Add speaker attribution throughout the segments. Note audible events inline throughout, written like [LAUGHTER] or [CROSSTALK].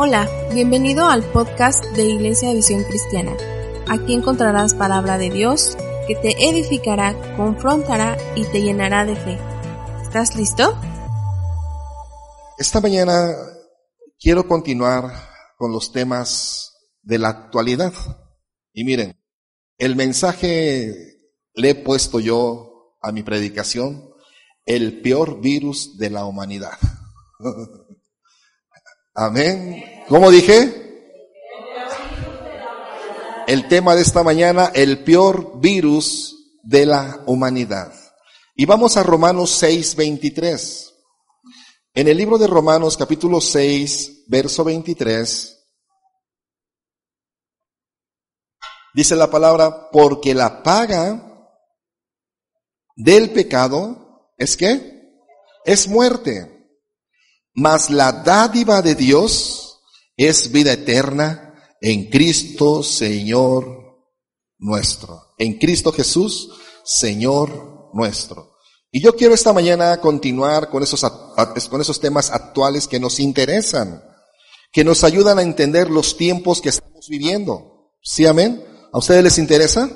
Speaker 1: Hola, bienvenido al podcast de Iglesia Visión Cristiana. Aquí encontrarás palabra de Dios que te edificará, confrontará y te llenará de fe. ¿Estás listo?
Speaker 2: Esta mañana quiero continuar con los temas de la actualidad. Y miren, el mensaje le he puesto yo a mi predicación, el peor virus de la humanidad. [LAUGHS] Amén. ¿Cómo dije? El tema de esta mañana, el peor virus de la humanidad. Y vamos a Romanos 6, 23. En el libro de Romanos capítulo 6, verso 23, dice la palabra, porque la paga del pecado es que es muerte mas la dádiva de Dios es vida eterna en Cristo Señor nuestro. En Cristo Jesús, Señor nuestro. Y yo quiero esta mañana continuar con esos, con esos temas actuales que nos interesan, que nos ayudan a entender los tiempos que estamos viviendo. ¿Sí, amén? ¿A ustedes les interesa?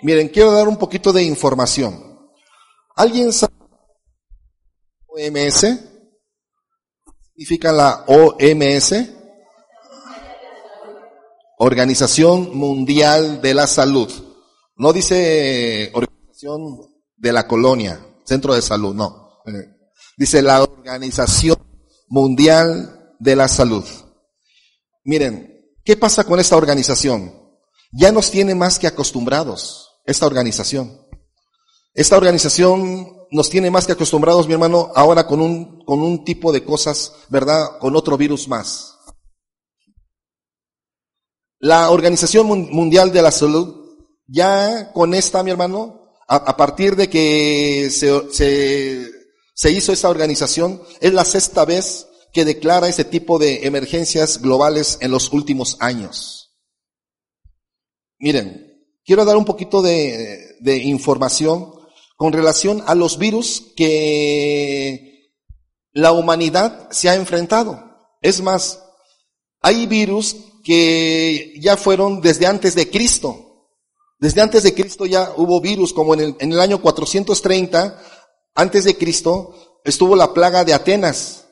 Speaker 2: Miren, quiero dar un poquito de información. ¿Alguien sabe OMS? Significa la OMS? Organización Mundial de la Salud. No dice Organización de la Colonia, Centro de Salud, no. Eh, dice la Organización Mundial de la Salud. Miren, ¿qué pasa con esta organización? Ya nos tiene más que acostumbrados, esta organización. Esta organización nos tiene más que acostumbrados, mi hermano, ahora con un, con un tipo de cosas, ¿verdad? Con otro virus más. La Organización Mundial de la Salud, ya con esta, mi hermano, a, partir de que se, se, hizo esta organización, es la sexta vez que declara ese tipo de emergencias globales en los últimos años. Miren, quiero dar un poquito de, de información con relación a los virus que la humanidad se ha enfrentado. Es más, hay virus que ya fueron desde antes de Cristo. Desde antes de Cristo ya hubo virus, como en el, en el año 430, antes de Cristo, estuvo la plaga de Atenas,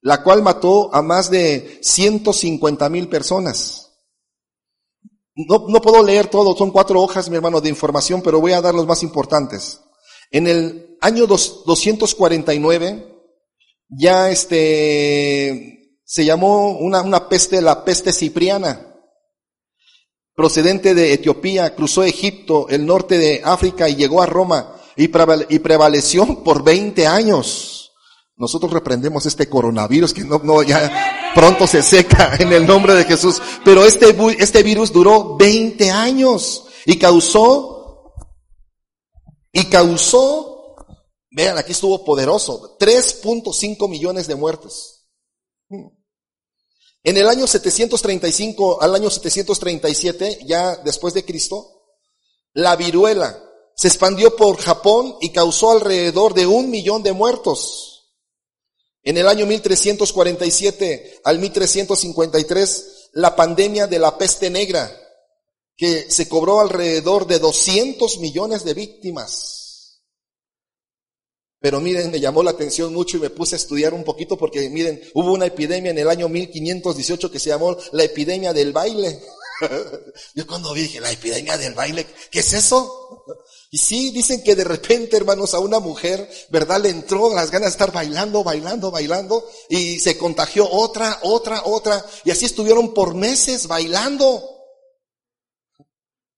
Speaker 2: la cual mató a más de 150 mil personas. No, no puedo leer todo, son cuatro hojas, mi hermano, de información, pero voy a dar los más importantes. En el año 249, ya este, se llamó una, una peste, la peste cipriana, procedente de Etiopía, cruzó Egipto, el norte de África y llegó a Roma y prevaleció por 20 años. Nosotros reprendemos este coronavirus que no, no, ya, pronto se seca [LAUGHS] en el nombre de Jesús. Pero este, este virus duró 20 años y causó, y causó, vean, aquí estuvo poderoso, 3.5 millones de muertes. En el año 735 al año 737, ya después de Cristo, la viruela se expandió por Japón y causó alrededor de un millón de muertos. En el año 1347 al 1353, la pandemia de la peste negra, que se cobró alrededor de 200 millones de víctimas. Pero miren, me llamó la atención mucho y me puse a estudiar un poquito porque miren, hubo una epidemia en el año 1518 que se llamó la epidemia del baile. [LAUGHS] Yo cuando vi dije, la epidemia del baile, ¿qué es eso? Y sí, dicen que de repente, hermanos, a una mujer, ¿verdad? Le entró las ganas de estar bailando, bailando, bailando, y se contagió otra, otra, otra, y así estuvieron por meses bailando.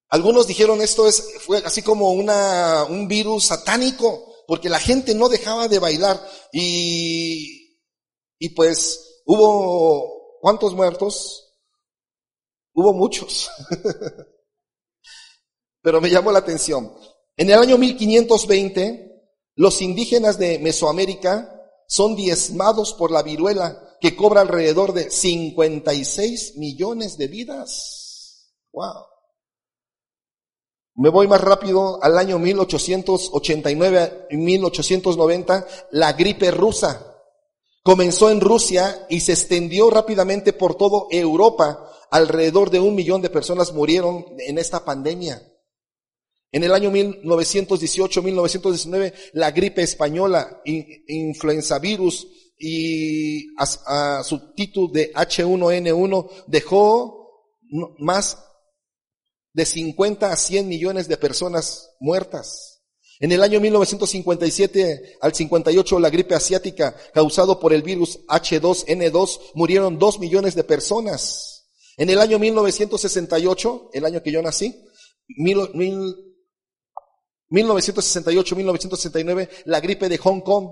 Speaker 2: Algunos dijeron esto es, fue así como una, un virus satánico, porque la gente no dejaba de bailar, y, y pues hubo ¿Cuántos muertos? Hubo muchos. [LAUGHS] Pero me llamó la atención. En el año 1520, los indígenas de Mesoamérica son diezmados por la viruela que cobra alrededor de 56 millones de vidas. Wow. Me voy más rápido al año 1889 y 1890, la gripe rusa. Comenzó en Rusia y se extendió rápidamente por toda Europa. Alrededor de un millón de personas murieron en esta pandemia. En el año 1918-1919, la gripe española, influenza virus y a, su título de H1N1 dejó más de 50 a 100 millones de personas muertas. En el año 1957 al 58, la gripe asiática causado por el virus H2N2 murieron 2 millones de personas. En el año 1968, el año que yo nací, 1968-1969, la gripe de Hong Kong,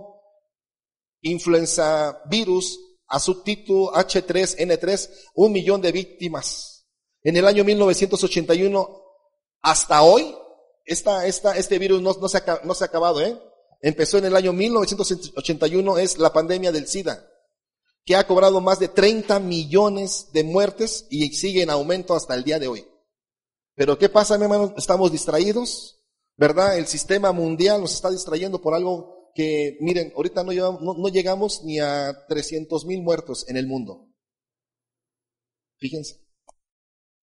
Speaker 2: influenza virus a subtítulo H3N3, un millón de víctimas. En el año 1981 hasta hoy, esta, esta, este virus no, no, se ha, no se ha acabado, ¿eh? Empezó en el año 1981, es la pandemia del SIDA, que ha cobrado más de 30 millones de muertes y sigue en aumento hasta el día de hoy. Pero ¿qué pasa, mi hermano? Estamos distraídos, ¿verdad? El sistema mundial nos está distrayendo por algo que, miren, ahorita no, llevamos, no, no llegamos ni a 300 mil muertos en el mundo. Fíjense.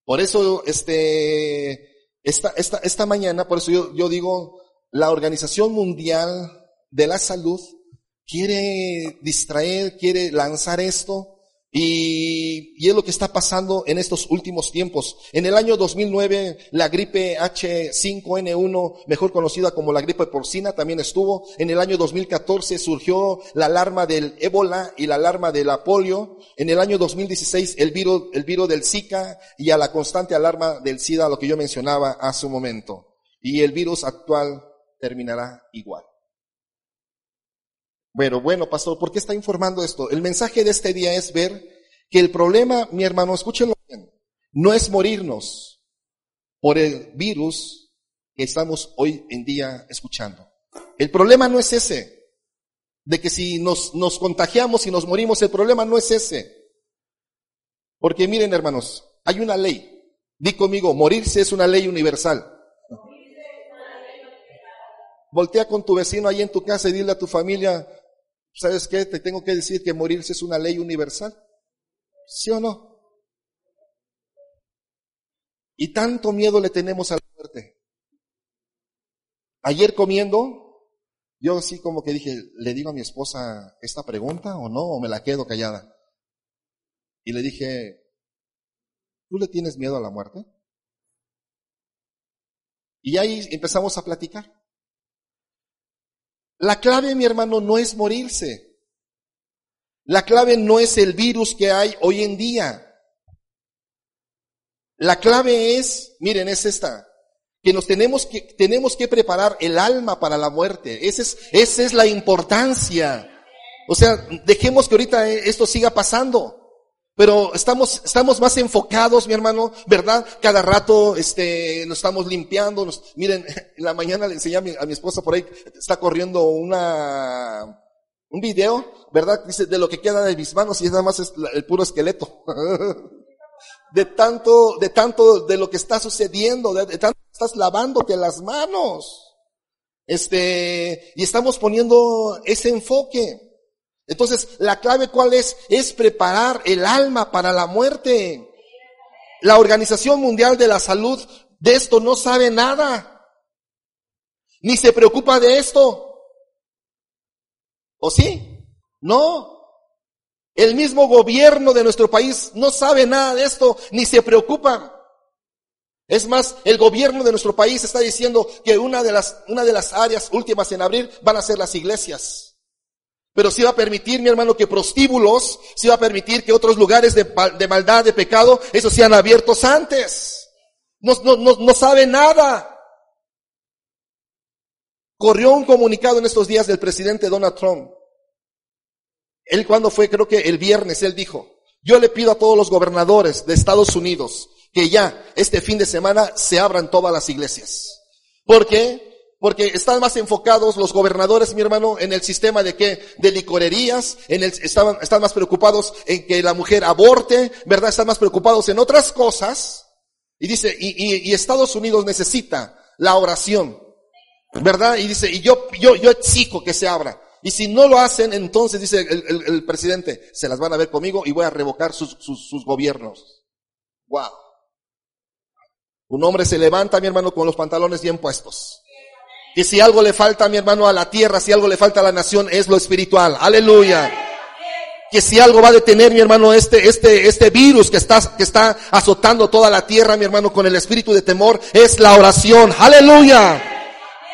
Speaker 2: Por eso, este, esta, esta, esta mañana, por eso yo, yo digo, la Organización Mundial de la Salud quiere distraer, quiere lanzar esto y, y, es lo que está pasando en estos últimos tiempos. En el año 2009, la gripe H5N1, mejor conocida como la gripe porcina, también estuvo. En el año 2014 surgió la alarma del ébola y la alarma de la polio. En el año 2016, el virus, el virus del Zika y a la constante alarma del SIDA, lo que yo mencionaba hace un momento. Y el virus actual terminará igual. Bueno, bueno, pastor, ¿por qué está informando esto? El mensaje de este día es ver que el problema, mi hermano, escúchenlo bien, no es morirnos por el virus que estamos hoy en día escuchando. El problema no es ese, de que si nos, nos contagiamos y nos morimos, el problema no es ese. Porque miren, hermanos, hay una ley. Di conmigo, morirse es una ley universal. Voltea con tu vecino ahí en tu casa y dile a tu familia, ¿sabes qué? Te tengo que decir que morirse es una ley universal. ¿Sí o no? Y tanto miedo le tenemos a la muerte. Ayer comiendo, yo así como que dije, ¿le digo a mi esposa esta pregunta o no? ¿O me la quedo callada? Y le dije, ¿tú le tienes miedo a la muerte? Y ahí empezamos a platicar. La clave, mi hermano, no es morirse. La clave no es el virus que hay hoy en día. La clave es, miren, es esta, que nos tenemos que, tenemos que preparar el alma para la muerte. Esa es, esa es la importancia. O sea, dejemos que ahorita esto siga pasando. Pero estamos, estamos más enfocados, mi hermano, ¿verdad? Cada rato, este, nos estamos limpiando. Nos, miren, [LAUGHS] en la mañana le enseñé a mi, a mi esposa por ahí, está corriendo una, un video, ¿verdad? Dice, de lo que queda de mis manos y es nada más el puro esqueleto. [LAUGHS] de tanto, de tanto de lo que está sucediendo, de, tanto estás lavándote las manos. Este, y estamos poniendo ese enfoque. Entonces, la clave cuál es? Es preparar el alma para la muerte. La Organización Mundial de la Salud de esto no sabe nada. Ni se preocupa de esto. ¿O sí? No. El mismo gobierno de nuestro país no sabe nada de esto, ni se preocupa. Es más, el gobierno de nuestro país está diciendo que una de las, una de las áreas últimas en abrir van a ser las iglesias. Pero si va a permitir, mi hermano, que prostíbulos, si va a permitir que otros lugares de, maldad, de pecado, esos sean abiertos antes. No, no, no, no sabe nada. Corrió un comunicado en estos días del presidente Donald Trump. Él cuando fue, creo que el viernes, él dijo, Yo le pido a todos los gobernadores de Estados Unidos que ya este fin de semana se abran todas las iglesias. ¿Por qué? Porque están más enfocados los gobernadores, mi hermano, en el sistema de qué? De licorerías, en el, están, están más preocupados en que la mujer aborte, ¿verdad? Están más preocupados en otras cosas. Y dice, y, y, Estados Unidos necesita la oración, ¿verdad? Y dice, y yo, yo, yo exijo que se abra. Y si no lo hacen, entonces dice el, el, el, presidente, se las van a ver conmigo y voy a revocar sus, sus, sus gobiernos. Wow. Un hombre se levanta, mi hermano, con los pantalones bien puestos. Que si algo le falta, mi hermano, a la tierra, si algo le falta a la nación, es lo espiritual. Aleluya. Que si algo va a detener, mi hermano, este, este, este virus que está, que está azotando toda la tierra, mi hermano, con el espíritu de temor, es la oración. Aleluya.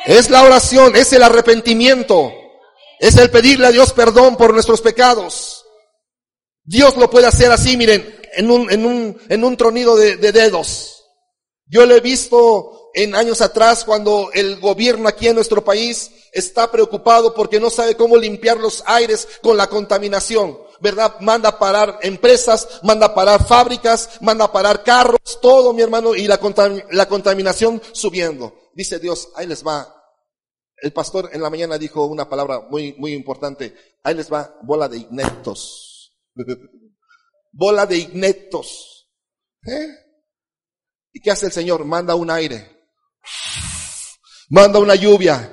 Speaker 2: Es la oración, es el arrepentimiento. Es el pedirle a Dios perdón por nuestros pecados. Dios lo puede hacer así, miren, en un, en un, en un tronido de, de dedos. Yo lo he visto en años atrás cuando el gobierno aquí en nuestro país está preocupado porque no sabe cómo limpiar los aires con la contaminación. ¿Verdad? Manda parar empresas, manda parar fábricas, manda parar carros, todo mi hermano, y la, la contaminación subiendo. Dice Dios, ahí les va. El pastor en la mañana dijo una palabra muy, muy importante. Ahí les va, bola de ineptos. [LAUGHS] bola de ineptos. ¿Eh? ¿Y qué hace el Señor? Manda un aire manda una lluvia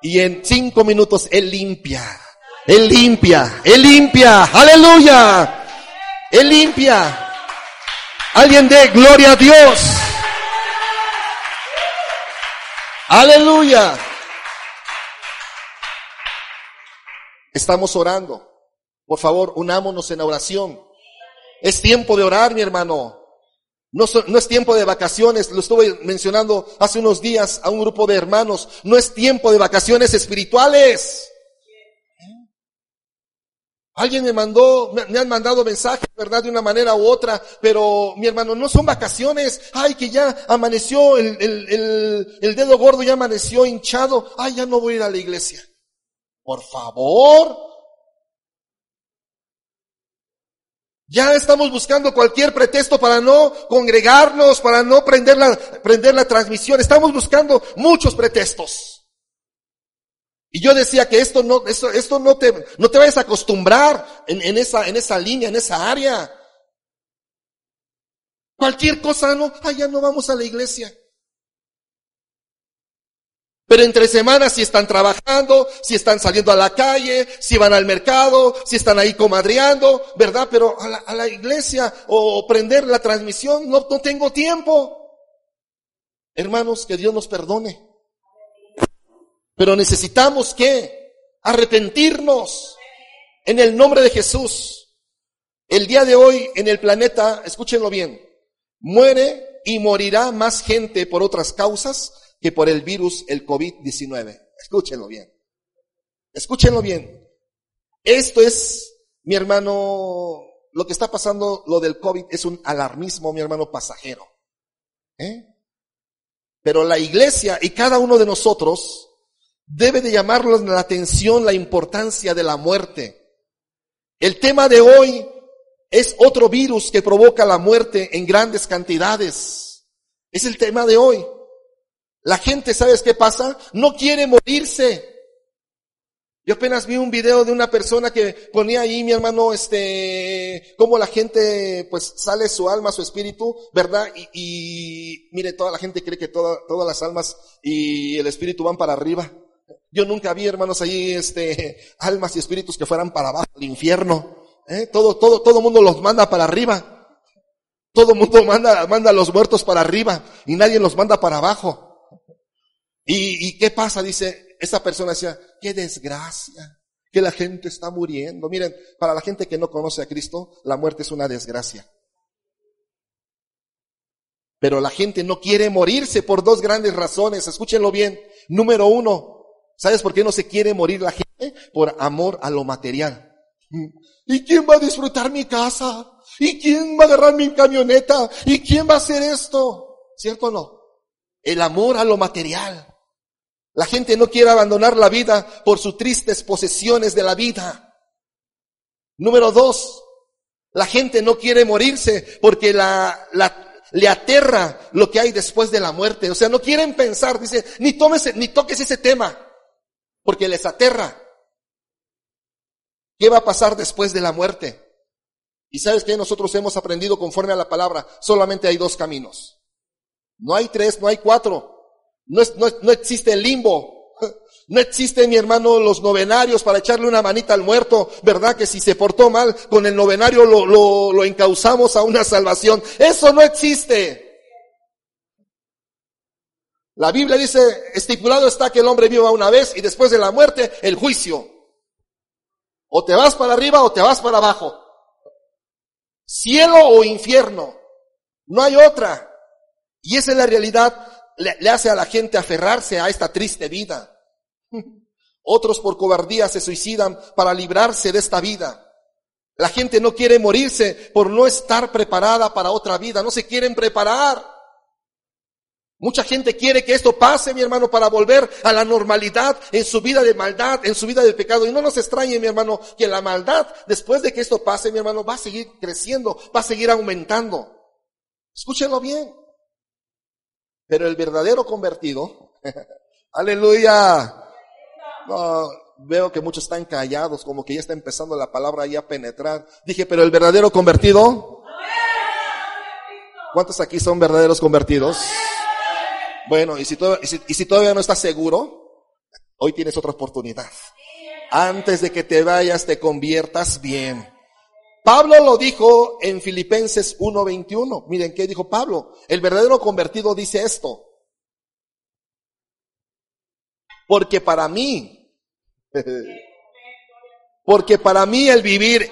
Speaker 2: y en cinco minutos Él limpia, Él limpia, Él limpia, aleluya, Él limpia. Alguien de gloria a Dios. Aleluya. Estamos orando. Por favor, unámonos en oración. Es tiempo de orar, mi hermano. No, es tiempo de vacaciones, lo estuve mencionando hace unos días a un grupo de hermanos, no es tiempo de vacaciones espirituales. Alguien me mandó, me, han mandado mensajes, ¿verdad? De una manera u otra, pero mi hermano, no son vacaciones. Ay, que ya amaneció, el, el, el dedo gordo ya amaneció hinchado. Ay, ya no voy a ir a la iglesia. Por favor, Ya estamos buscando cualquier pretexto para no congregarnos, para no prender la, prender la transmisión. Estamos buscando muchos pretextos. Y yo decía que esto no, esto, esto no te, no te vayas a acostumbrar en, en esa, en esa línea, en esa área. Cualquier cosa, no, ah, ya no vamos a la iglesia. Pero entre semanas si están trabajando, si están saliendo a la calle, si van al mercado, si están ahí comadreando, ¿verdad? Pero a la, iglesia o prender la transmisión, no, no tengo tiempo. Hermanos, que Dios nos perdone. Pero necesitamos que arrepentirnos en el nombre de Jesús. El día de hoy en el planeta, escúchenlo bien, muere y morirá más gente por otras causas que por el virus, el COVID-19. Escúchenlo bien. Escúchenlo bien. Esto es, mi hermano, lo que está pasando, lo del COVID es un alarmismo, mi hermano, pasajero. ¿Eh? Pero la iglesia y cada uno de nosotros debe de llamarnos la atención la importancia de la muerte. El tema de hoy es otro virus que provoca la muerte en grandes cantidades. Es el tema de hoy. La gente, ¿sabes qué pasa? No quiere morirse. Yo apenas vi un video de una persona que ponía ahí, mi hermano, este, cómo la gente, pues, sale su alma, su espíritu, ¿verdad? Y, y mire, toda la gente cree que todas las almas y el espíritu van para arriba. Yo nunca vi, hermanos, ahí, este, [LAUGHS] almas y espíritus que fueran para abajo, al infierno. ¿eh? Todo, todo, todo mundo los manda para arriba. Todo mundo manda, manda a los muertos para arriba y nadie los manda para abajo. ¿Y, qué pasa? Dice, esa persona decía, qué desgracia, que la gente está muriendo. Miren, para la gente que no conoce a Cristo, la muerte es una desgracia. Pero la gente no quiere morirse por dos grandes razones. Escúchenlo bien. Número uno, ¿sabes por qué no se quiere morir la gente? Por amor a lo material. ¿Y quién va a disfrutar mi casa? ¿Y quién va a agarrar mi camioneta? ¿Y quién va a hacer esto? ¿Cierto o no? El amor a lo material. La gente no quiere abandonar la vida por sus tristes posesiones de la vida. Número dos, La gente no quiere morirse porque la, la, le aterra lo que hay después de la muerte. O sea, no quieren pensar, dice, ni tomes, ni toques ese tema, porque les aterra. ¿Qué va a pasar después de la muerte? Y sabes que nosotros hemos aprendido conforme a la palabra, solamente hay dos caminos. No hay tres, no hay cuatro. No, no, no existe el limbo. [LAUGHS] No existe, mi hermano, los novenarios para echarle una manita al muerto, ¿verdad? Que si se portó mal, con el novenario lo, lo, lo encauzamos a una salvación. Eso no existe. La Biblia dice, estipulado está que el hombre viva una vez y después de la muerte, el juicio. O te vas para arriba o te vas para abajo. Cielo o infierno. No hay otra. Y esa es la realidad, le, hace a la gente aferrarse a esta triste vida. [LAUGHS] Otros por cobardía se suicidan para librarse de esta vida. La gente no quiere morirse por no estar preparada para otra vida, no se quieren preparar. Mucha gente quiere que esto pase, mi hermano, para volver a la normalidad en su vida de maldad, en su vida de pecado. Y no nos extrañe, mi hermano, que la maldad, después de que esto pase, mi hermano, va a seguir creciendo, va a seguir aumentando. Escúchenlo bien. Pero el verdadero convertido, [LAUGHS] aleluya, no, veo que muchos están callados, como que ya está empezando la palabra a penetrar. Dije, pero el verdadero convertido. ¿Cuántos aquí son verdaderos convertidos? Bueno, y si, y si todavía no estás seguro, hoy tienes otra oportunidad. Antes de que te vayas, te conviertas bien. Pablo lo dijo en Filipenses 1:21. Miren qué dijo Pablo. El verdadero convertido dice esto. Porque para mí, [LAUGHS] porque para mí el vivir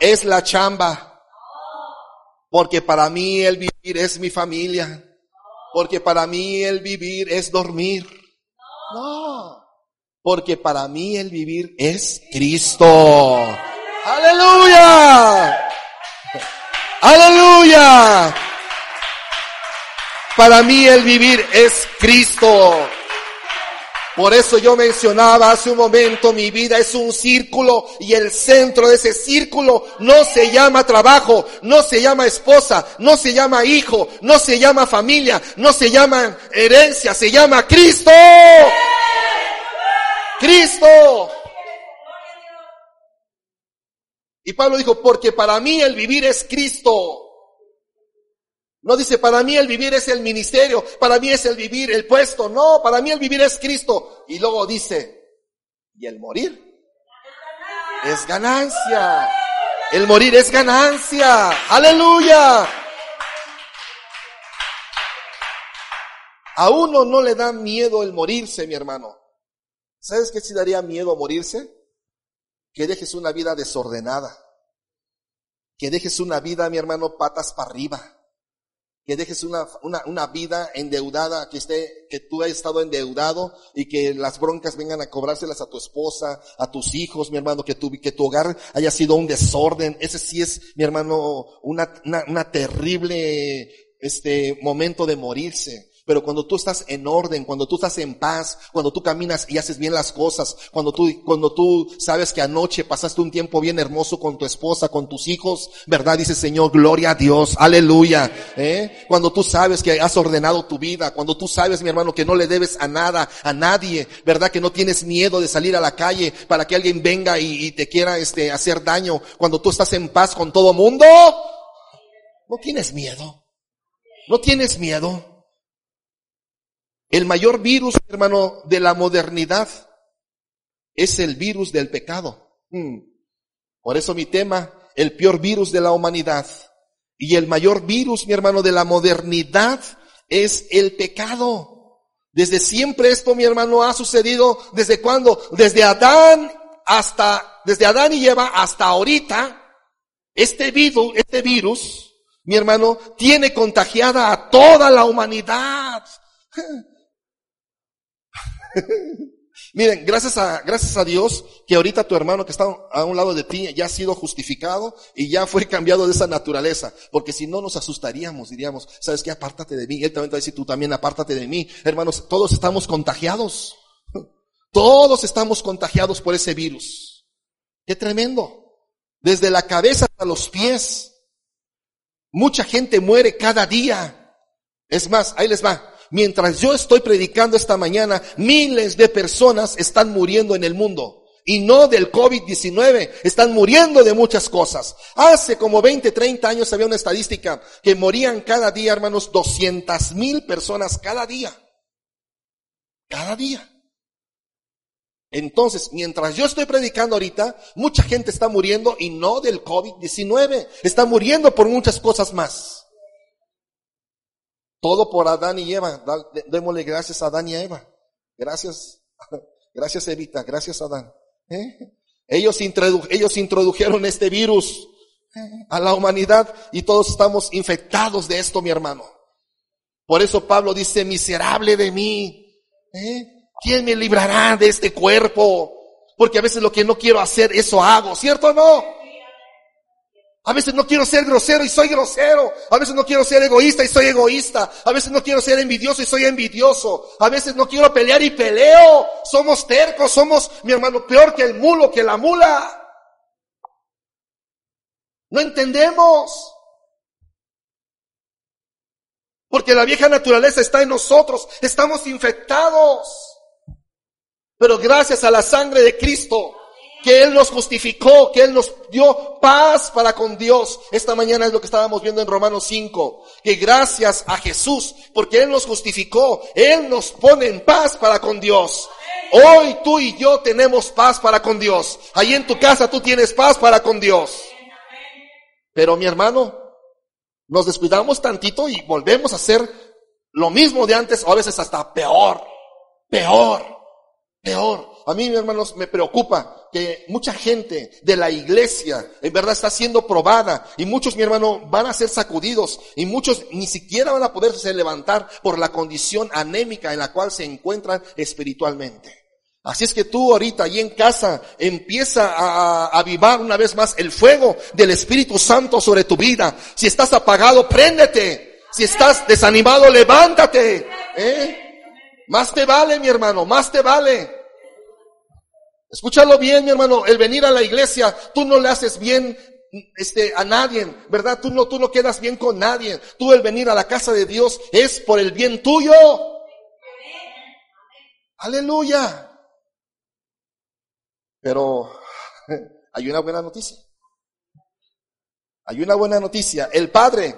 Speaker 2: es la chamba. Porque para mí el vivir es mi familia. Porque para mí el vivir es dormir. No. Porque para mí el vivir es Cristo. Aleluya. Aleluya. Para mí el vivir es Cristo. Por eso yo mencionaba hace un momento, mi vida es un círculo y el centro de ese círculo no se llama trabajo, no se llama esposa, no se llama hijo, no se llama familia, no se llama herencia, se llama Cristo. Cristo. Y Pablo dijo, porque para mí el vivir es Cristo. No dice, para mí el vivir es el ministerio, para mí es el vivir el puesto. No, para mí el vivir es Cristo. Y luego dice, y el morir es ganancia. El morir es ganancia. Aleluya. A uno no le da miedo el morirse, mi hermano. ¿Sabes qué si daría miedo morirse? Que dejes una vida desordenada. Que dejes una vida, mi hermano, patas para arriba que dejes una, una, una, vida endeudada, que esté, que tú hayas estado endeudado y que las broncas vengan a cobrárselas a tu esposa, a tus hijos, mi hermano, que tu, que tu hogar haya sido un desorden. Ese sí es, mi hermano, una, una, una terrible, este, momento de morirse. Pero cuando tú estás en orden, cuando tú estás en paz, cuando tú caminas y haces bien las cosas, cuando tú, cuando tú sabes que anoche pasaste un tiempo bien hermoso con tu esposa, con tus hijos, ¿verdad? Dice Señor, gloria a Dios, aleluya. ¿eh? Cuando tú sabes que has ordenado tu vida, cuando tú sabes, mi hermano, que no le debes a nada, a nadie, ¿verdad? Que no tienes miedo de salir a la calle para que alguien venga y, y te quiera, este, hacer daño. Cuando tú estás en paz con todo mundo, no tienes miedo. No tienes miedo. El mayor virus, hermano, de la modernidad es el virus del pecado. Hmm. Por eso mi tema, el peor virus de la humanidad. Y el mayor virus, mi hermano, de la modernidad es el pecado. Desde siempre esto, mi hermano, ha sucedido. ¿Desde cuándo? Desde Adán hasta, desde Adán y Eva hasta ahorita. Este virus, este virus, mi hermano, tiene contagiada a toda la humanidad. [LAUGHS] [LAUGHS] Miren, gracias a, gracias a Dios que ahorita tu hermano que está a un lado de ti ya ha sido justificado y ya fue cambiado de esa naturaleza. Porque si no nos asustaríamos, diríamos, ¿sabes qué? Apártate de mí. Él también te va a decir, tú también apártate de mí. Hermanos, todos estamos contagiados. [LAUGHS] Todos estamos contagiados por ese virus. Qué tremendo. desde la cabeza hasta los pies. Mucha gente muere cada día. Es más, ahí les va. Mientras yo estoy predicando esta mañana, miles de personas están muriendo en el mundo. Y no del COVID-19, están muriendo de muchas cosas. Hace como 20, 30 años había una estadística que morían cada día, hermanos, 200 mil personas cada día. Cada día. Entonces, mientras yo estoy predicando ahorita, mucha gente está muriendo y no del COVID-19, está muriendo por muchas cosas más. Todo por Adán y Eva. Démosle gracias a Adán y a Eva. Gracias. [LAUGHS] Gracias Evita. Gracias Adán. ¿Eh? Ellos, ellos introdujeron este virus a la humanidad y todos estamos infectados de esto, mi hermano. Por eso Pablo dice, miserable de mí. ¿Eh? ¿Quién me librará de este cuerpo? Porque a veces lo que no quiero hacer, eso hago, ¿cierto o no? A veces no quiero ser grosero y soy grosero. A veces no quiero ser egoísta y soy egoísta. A veces no quiero ser envidioso y soy envidioso. A veces no quiero pelear y peleo. Somos tercos, somos, mi hermano, peor que el mulo, que la mula. No entendemos. Porque la vieja naturaleza está en nosotros. Estamos infectados. Pero gracias a la sangre de Cristo, que Él nos justificó, que Él nos dio paz para con Dios. Esta mañana es lo que estábamos viendo en Romanos 5, que gracias a Jesús, porque Él nos justificó, Él nos pone en paz para con Dios. Hoy tú y yo tenemos paz para con Dios. Ahí en tu casa tú tienes paz para con Dios. Pero mi hermano, nos descuidamos tantito y volvemos a hacer lo mismo de antes, o a veces hasta peor, peor. Peor. A mí, hermanos, me preocupa que mucha gente de la iglesia en verdad está siendo probada y muchos, mi hermano, van a ser sacudidos y muchos ni siquiera van a poderse levantar por la condición anémica en la cual se encuentran espiritualmente. Así es que tú ahorita ahí en casa empieza a avivar una vez más el fuego del Espíritu Santo sobre tu vida. Si estás apagado, préndete. Si estás desanimado, levántate. ¿eh? Más te vale, mi hermano, más te vale. Escúchalo bien, mi hermano, el venir a la iglesia, tú no le haces bien este, a nadie, ¿verdad? Tú no, tú no quedas bien con nadie. Tú el venir a la casa de Dios es por el bien tuyo. Aleluya. Pero [LAUGHS] hay una buena noticia. Hay una buena noticia. El Padre,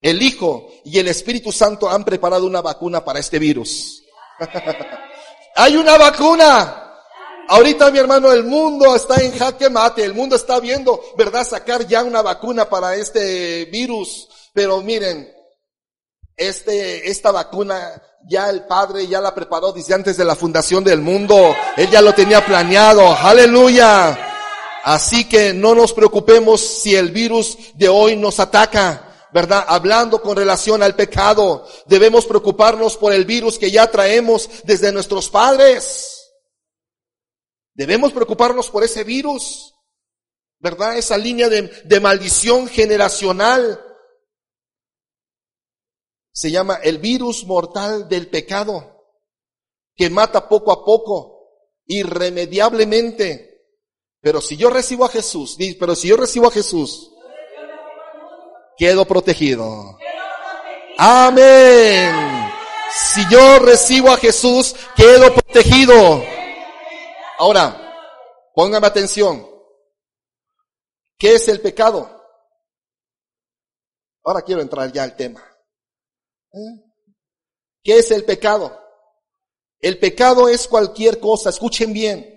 Speaker 2: el Hijo y el Espíritu Santo han preparado una vacuna para este virus. [LAUGHS] Hay una vacuna. Ahorita, mi hermano, el mundo está en jaque mate. El mundo está viendo, ¿verdad? Sacar ya una vacuna para este virus. Pero miren, este, esta vacuna ya el Padre ya la preparó desde antes de la fundación del mundo. Él ya lo tenía planeado. Aleluya. Así que no nos preocupemos si el virus de hoy nos ataca. ¿verdad? Hablando con relación al pecado, debemos preocuparnos por el virus que ya traemos desde nuestros padres. Debemos preocuparnos por ese virus, ¿verdad? Esa línea de, maldición generacional. Se llama el virus mortal del pecado, que mata poco a poco, irremediablemente. Pero si yo recibo a Jesús, pero si yo recibo a Jesús, quedo protegido. Amén. Si yo recibo a Jesús, quedo protegido. Ahora, póngame atención. ¿Qué es el pecado? Ahora quiero entrar ya al tema. ¿Eh? ¿Qué es el pecado? El pecado es cualquier cosa, escuchen bien.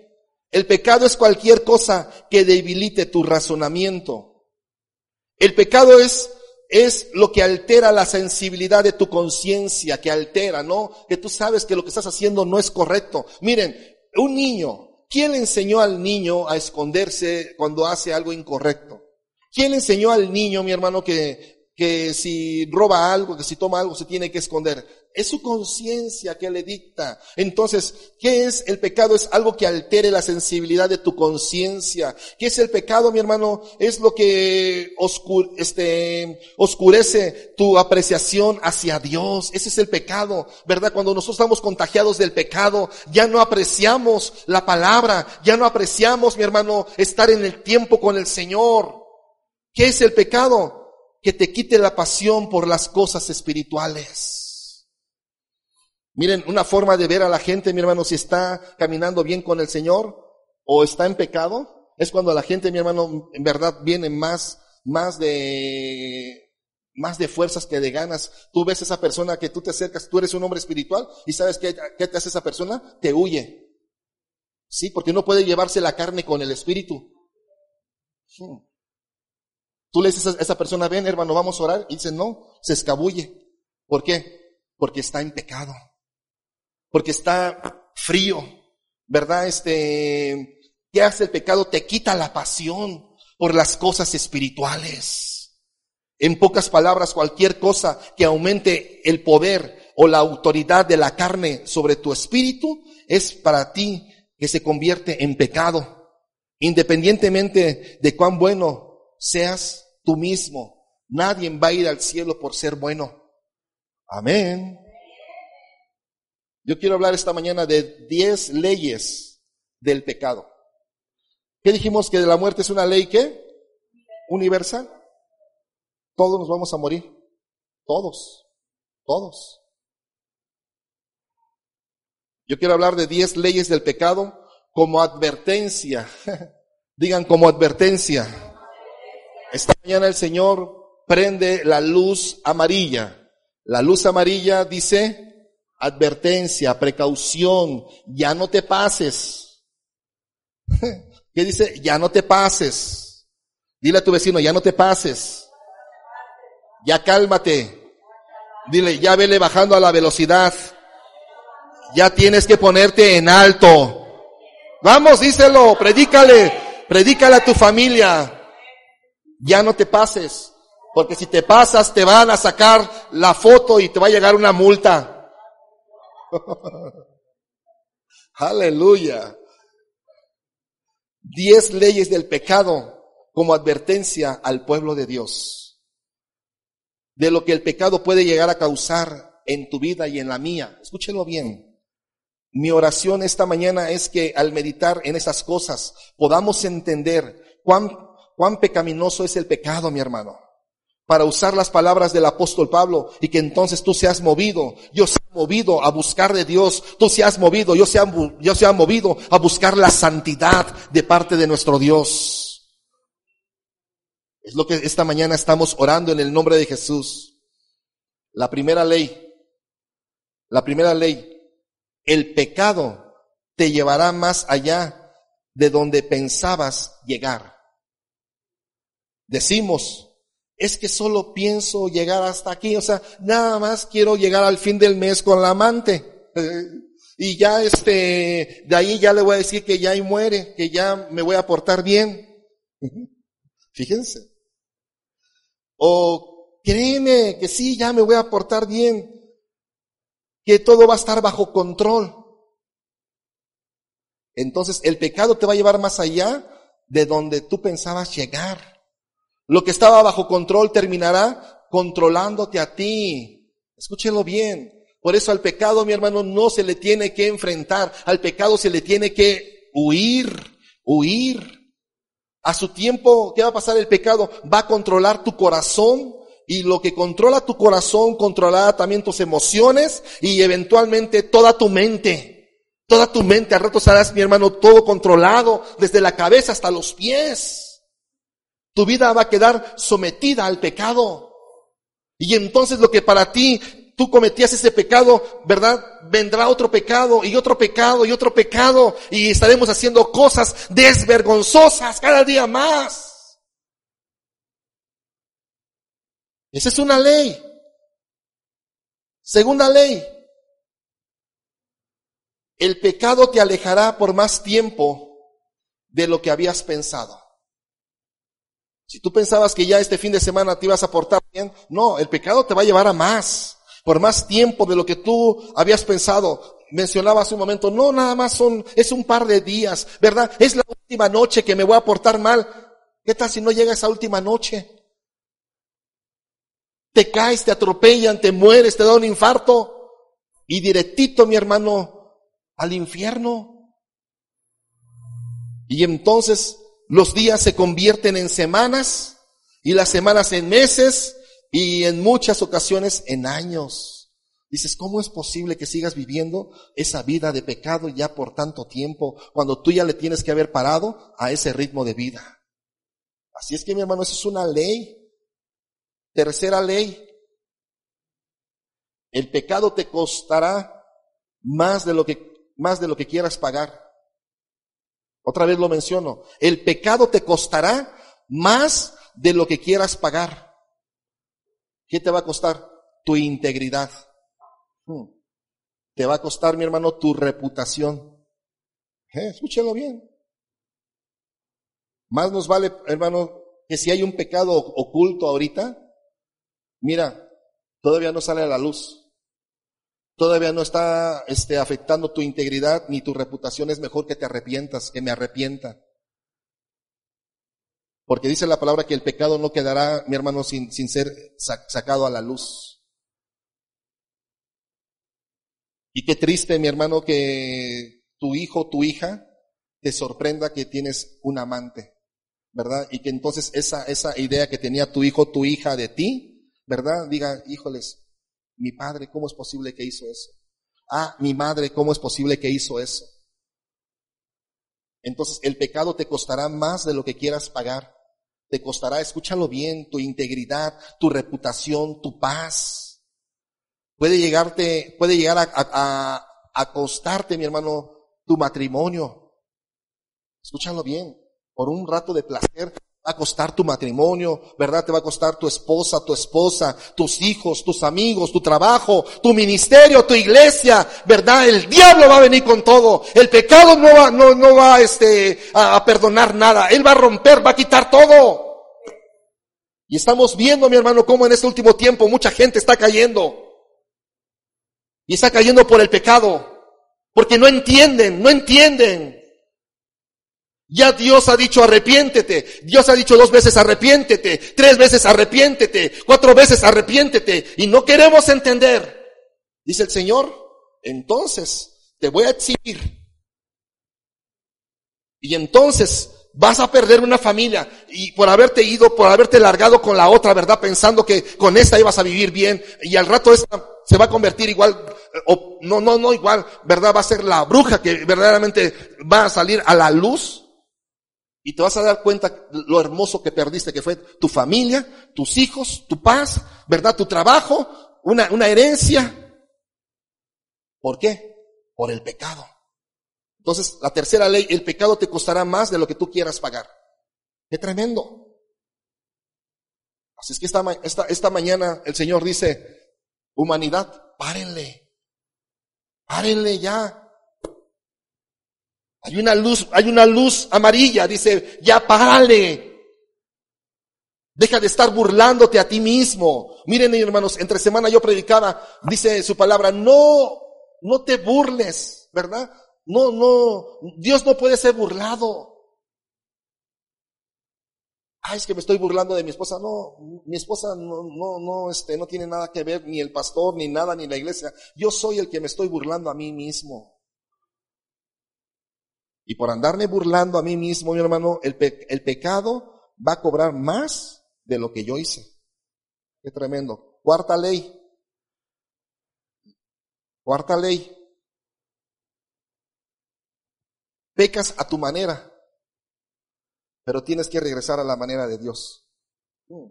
Speaker 2: El pecado es cualquier cosa que debilite tu razonamiento, el pecado es, es lo que altera la sensibilidad de tu conciencia, que altera, ¿no? Que tú sabes que lo que estás haciendo no es correcto. Miren, un niño, ¿quién le enseñó al niño a esconderse cuando hace algo incorrecto? ¿Quién le enseñó al niño, mi hermano, que, que si roba algo, que si toma algo, se tiene que esconder? Es su conciencia que le dicta. Entonces, ¿qué es el pecado? Es algo que altere la sensibilidad de tu conciencia. ¿Qué es el pecado, mi hermano? Es lo que este, oscurece tu apreciación hacia Dios. Ese es el pecado, ¿verdad? Cuando nosotros estamos contagiados del pecado, ya no apreciamos la palabra, ya no apreciamos, mi hermano, estar en el tiempo con el Señor. ¿Qué es el pecado? Que te quite la pasión por las cosas espirituales. Miren, una forma de ver a la gente, mi hermano, si está caminando bien con el Señor o está en pecado, es cuando la gente, mi hermano, en verdad viene más, más de, más de fuerzas que de ganas. Tú ves a esa persona que tú te acercas, tú eres un hombre espiritual y sabes qué, qué te hace esa persona? Te huye. Sí, porque no puede llevarse la carne con el espíritu. Hmm. Tú le dices a esa persona, ven hermano, vamos a orar, y dice, no, se escabulle. ¿Por qué? Porque está en pecado porque está frío, ¿verdad? Este, ¿qué hace el pecado? Te quita la pasión por las cosas espirituales. En pocas palabras, cualquier cosa que aumente el poder o la autoridad de la carne sobre tu espíritu es para ti que se convierte en pecado. Independientemente de cuán bueno seas tú mismo, nadie va a ir al cielo por ser bueno. Amén. Yo quiero hablar esta mañana de 10 leyes del pecado. ¿Qué dijimos que de la muerte es una ley que? Universal. Todos nos vamos a morir. Todos. Todos. Yo quiero hablar de 10 leyes del pecado como advertencia. [LAUGHS] Digan como advertencia. Esta mañana el Señor prende la luz amarilla. La luz amarilla dice, advertencia, precaución, ya no te pases. [LAUGHS] ¿Qué dice? Ya no te pases. Dile a tu vecino, ya no te pases. Ya cálmate. Dile, ya vele bajando a la velocidad. Ya tienes que ponerte en alto. Vamos, díselo, predícale, predícale a tu familia. Ya no te pases, porque si te pasas te van a sacar la foto y te va a llegar una multa. [LAUGHS] Aleluya. Diez leyes del pecado como advertencia al pueblo de Dios. De lo que el pecado puede llegar a causar en tu vida y en la mía. Escúchenlo bien. Mi oración esta mañana es que al meditar en esas cosas podamos entender cuán, cuán pecaminoso es el pecado, mi hermano para usar las palabras del apóstol Pablo y que entonces tú seas movido, yo sea movido a buscar de Dios, tú seas movido, yo sea, yo movido a buscar la santidad de parte de nuestro Dios. Es lo que esta mañana estamos orando en el nombre de Jesús. La primera ley, la primera ley, el pecado te llevará más allá de donde pensabas llegar. Decimos, es que solo pienso llegar hasta aquí, o sea, nada más quiero llegar al fin del mes con la amante. [LAUGHS] y ya este, de ahí ya le voy a decir que ya y muere, que ya me voy a portar bien. [LAUGHS] Fíjense. O créeme que sí, ya me voy a portar bien, que todo va a estar bajo control. Entonces el pecado te va a llevar más allá de donde tú pensabas llegar. Lo que estaba bajo control terminará controlándote a ti. Escúchenlo bien. Por eso al pecado, mi hermano, no se le tiene que enfrentar. Al pecado se le tiene que huir, huir. A su tiempo, ¿qué va a pasar el pecado? Va a controlar tu corazón y lo que controla tu corazón controlará también tus emociones y eventualmente toda tu mente. Toda tu mente, al rato serás, mi hermano, todo controlado, desde la cabeza hasta los pies. Tu vida va a quedar sometida al pecado. Y entonces lo que para ti tú cometías ese pecado, ¿verdad? Vendrá otro pecado y otro pecado y otro pecado y estaremos haciendo cosas desvergonzosas cada día más. Esa es una ley. Segunda ley. El pecado te alejará por más tiempo de lo que habías pensado. Si tú pensabas que ya este fin de semana te ibas a portar bien, no, el pecado te va a llevar a más. por más tiempo de lo que tú habías pensado. Mencionaba hace un momento, no nada más son, es un par de días, ¿verdad? Es la última noche que me voy a portar mal. ¿Qué tal si no llega esa última noche? Te caes, te atropellan, te mueres, te da un infarto. Y directito, mi hermano, al infierno. Y entonces los días se convierten en semanas y las semanas en meses y en muchas ocasiones en años. Dices, ¿cómo es posible que sigas viviendo esa vida de pecado ya por tanto tiempo cuando tú ya le tienes que haber parado a ese ritmo de vida? Así es que mi hermano, eso es una ley. Tercera ley. El pecado te costará más de lo que, más de lo que quieras pagar. Otra vez lo menciono. El pecado te costará más de lo que quieras pagar. ¿Qué te va a costar? Tu integridad. Hmm. Te va a costar, mi hermano, tu reputación. ¿Eh? Escúchalo bien. Más nos vale, hermano, que si hay un pecado oculto ahorita, mira, todavía no sale a la luz. Todavía no está este, afectando tu integridad ni tu reputación. Es mejor que te arrepientas, que me arrepienta. Porque dice la palabra que el pecado no quedará, mi hermano, sin, sin ser sacado a la luz. Y qué triste, mi hermano, que tu hijo, tu hija, te sorprenda que tienes un amante, ¿verdad? Y que entonces esa, esa idea que tenía tu hijo, tu hija de ti, ¿verdad? Diga, híjoles, mi padre, ¿cómo es posible que hizo eso? Ah, mi madre, ¿cómo es posible que hizo eso? Entonces el pecado te costará más de lo que quieras pagar te costará, escúchalo bien, tu integridad, tu reputación, tu paz. Puede llegarte, puede llegar a, a, a costarte, mi hermano, tu matrimonio. Escúchalo bien, por un rato de placer va a costar tu matrimonio, ¿verdad? Te va a costar tu esposa, tu esposa, tus hijos, tus amigos, tu trabajo, tu ministerio, tu iglesia, ¿verdad? El diablo va a venir con todo. El pecado no va, no, no va este, a, a perdonar nada. Él va a romper, va a quitar todo. Y estamos viendo, mi hermano, cómo en este último tiempo mucha gente está cayendo. Y está cayendo por el pecado. Porque no entienden, no entienden. Ya Dios ha dicho arrepiéntete. Dios ha dicho dos veces arrepiéntete, tres veces arrepiéntete, cuatro veces arrepiéntete. Y no queremos entender. Dice el Señor, entonces te voy a exhibir. Y entonces vas a perder una familia y por haberte ido, por haberte largado con la otra, ¿verdad? Pensando que con esta ibas a vivir bien y al rato esta se va a convertir igual, o no, no, no igual, ¿verdad? Va a ser la bruja que verdaderamente va a salir a la luz y te vas a dar cuenta lo hermoso que perdiste, que fue tu familia, tus hijos, tu paz, ¿verdad? Tu trabajo, una, herencia. ¿Por qué? Por el pecado. Entonces, la tercera ley, el pecado te costará más de lo que tú quieras pagar. Qué tremendo. Así es que esta, esta, esta mañana el Señor dice, humanidad, párenle. Párenle ya. Hay una luz, hay una luz amarilla, dice, ya párale. Deja de estar burlándote a ti mismo. Miren, hermanos, entre semana yo predicaba, dice su palabra, no, no te burles, ¿verdad? No, no, Dios no puede ser burlado. Ay, es que me estoy burlando de mi esposa. No, mi esposa no, no, no, este, no tiene nada que ver, ni el pastor, ni nada, ni la iglesia. Yo soy el que me estoy burlando a mí mismo. Y por andarme burlando a mí mismo, mi hermano, el, el pecado va a cobrar más de lo que yo hice. Qué tremendo. Cuarta ley. Cuarta ley. Pecas a tu manera, pero tienes que regresar a la manera de Dios. Wow.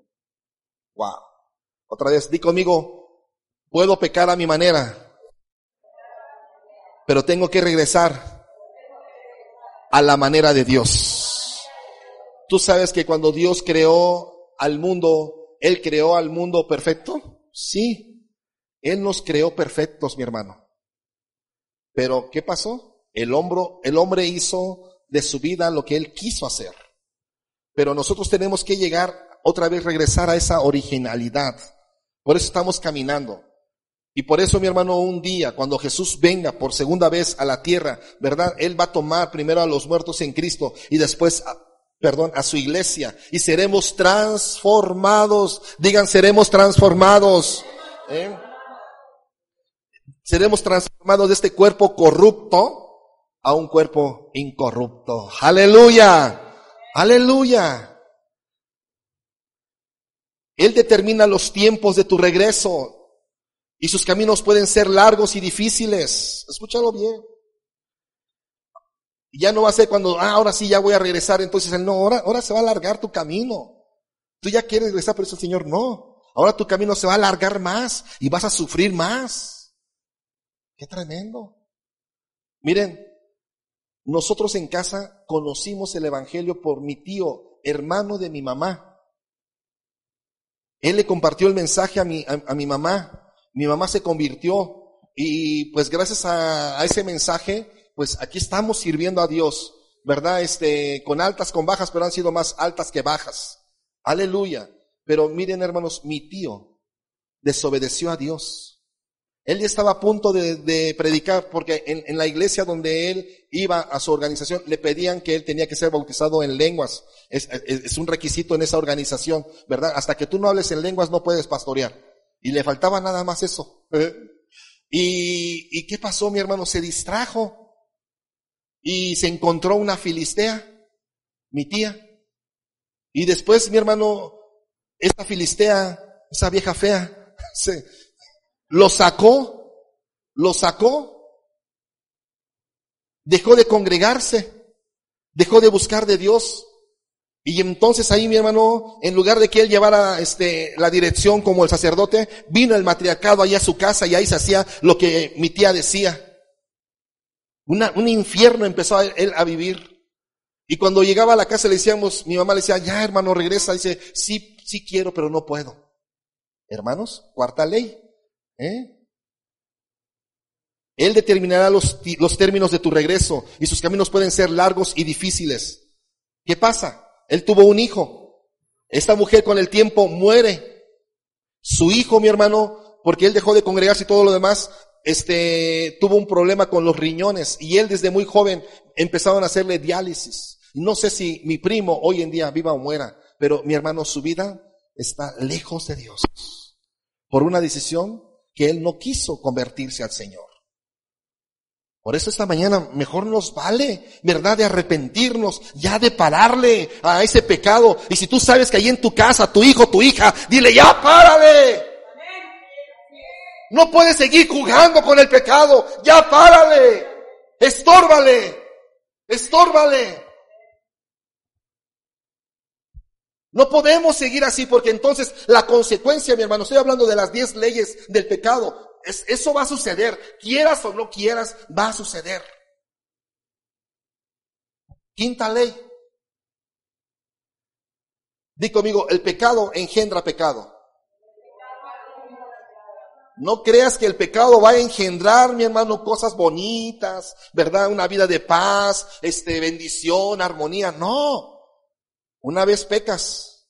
Speaker 2: Mm. Otra vez, di conmigo, puedo pecar a mi manera, pero tengo que regresar a la manera de Dios. Tú sabes que cuando Dios creó al mundo, Él creó al mundo perfecto. Sí, Él nos creó perfectos, mi hermano. Pero, ¿qué pasó? El, hombro, el hombre hizo de su vida lo que Él quiso hacer. Pero nosotros tenemos que llegar otra vez, regresar a esa originalidad. Por eso estamos caminando. Y por eso, mi hermano, un día, cuando Jesús venga por segunda vez a la tierra, ¿verdad? Él va a tomar primero a los muertos en Cristo y después, perdón, a su iglesia. Y seremos transformados. Digan, seremos transformados. ¿eh? Seremos transformados de este cuerpo corrupto a un cuerpo incorrupto. Aleluya. Aleluya. Él determina los tiempos de tu regreso. Y sus caminos pueden ser largos y difíciles. Escúchalo bien. ya no va a ser cuando, ah, ahora sí ya voy a regresar. Entonces, no, ahora, ahora se va a alargar tu camino. Tú ya quieres regresar, pero eso el Señor no. Ahora tu camino se va a alargar más y vas a sufrir más. Qué tremendo. Miren, nosotros en casa conocimos el Evangelio por mi tío, hermano de mi mamá. Él le compartió el mensaje a mi, a mi mamá mi mamá se convirtió y pues gracias a, ese mensaje, pues aquí estamos sirviendo a Dios, ¿verdad? Este, con altas, con bajas, pero han sido más altas que bajas. Aleluya. Pero miren hermanos, mi tío desobedeció a Dios. Él ya estaba a punto de, predicar porque en, la iglesia donde él iba a su organización le pedían que él tenía que ser bautizado en lenguas. Es, es, un requisito en esa organización, ¿verdad? Hasta que tú no hables en lenguas no puedes pastorear. Y le faltaba nada más eso. ¿Y, ¿Y qué pasó, mi hermano? Se distrajo. Y se encontró una filistea, mi tía. Y después, mi hermano, esa filistea, esa vieja fea, [LAUGHS] se, lo sacó, lo sacó, dejó de congregarse, dejó de buscar de Dios, y entonces ahí mi hermano, en lugar de que él llevara este, la dirección como el sacerdote, vino el matriarcado ahí a su casa y ahí se hacía lo que mi tía decía. Un infierno empezó él a vivir. Y cuando llegaba a la casa le decíamos, mi mamá le decía, ya hermano, regresa. Dice, sí, sí quiero, pero no puedo. Hermanos, cuarta ley. ¿eh? Él determinará los, los términos de tu regreso y sus caminos pueden ser largos y difíciles. ¿Qué pasa? Él tuvo un hijo. Esta mujer con el tiempo muere. Su hijo, mi hermano, porque él dejó de congregarse y todo lo demás, este, tuvo un problema con los riñones y él desde muy joven empezaron a hacerle diálisis. No sé si mi primo hoy en día viva o muera, pero mi hermano, su vida está lejos de Dios por una decisión que él no quiso convertirse al Señor. Por eso esta mañana mejor nos vale, ¿verdad? De arrepentirnos, ya de pararle a ese pecado. Y si tú sabes que ahí en tu casa, tu hijo, tu hija, dile, ya párale. No puedes seguir jugando con el pecado, ya párale. Estórbale, estórbale. No podemos seguir así porque entonces la consecuencia, mi hermano, estoy hablando de las diez leyes del pecado eso va a suceder. Quieras o no quieras, va a suceder. Quinta ley. Di conmigo, el pecado engendra pecado. No creas que el pecado va a engendrar, mi hermano, cosas bonitas, ¿verdad? Una vida de paz, este, bendición, armonía. No. Una vez pecas.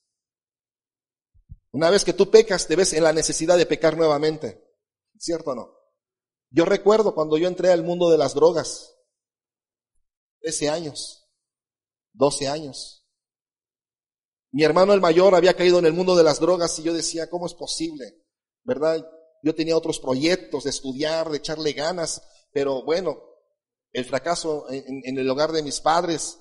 Speaker 2: Una vez que tú pecas, te ves en la necesidad de pecar nuevamente. ¿Cierto o no? Yo recuerdo cuando yo entré al mundo de las drogas, 13 años, 12 años. Mi hermano el mayor había caído en el mundo de las drogas y yo decía, ¿cómo es posible? ¿Verdad? Yo tenía otros proyectos de estudiar, de echarle ganas, pero bueno, el fracaso en, el hogar de mis padres.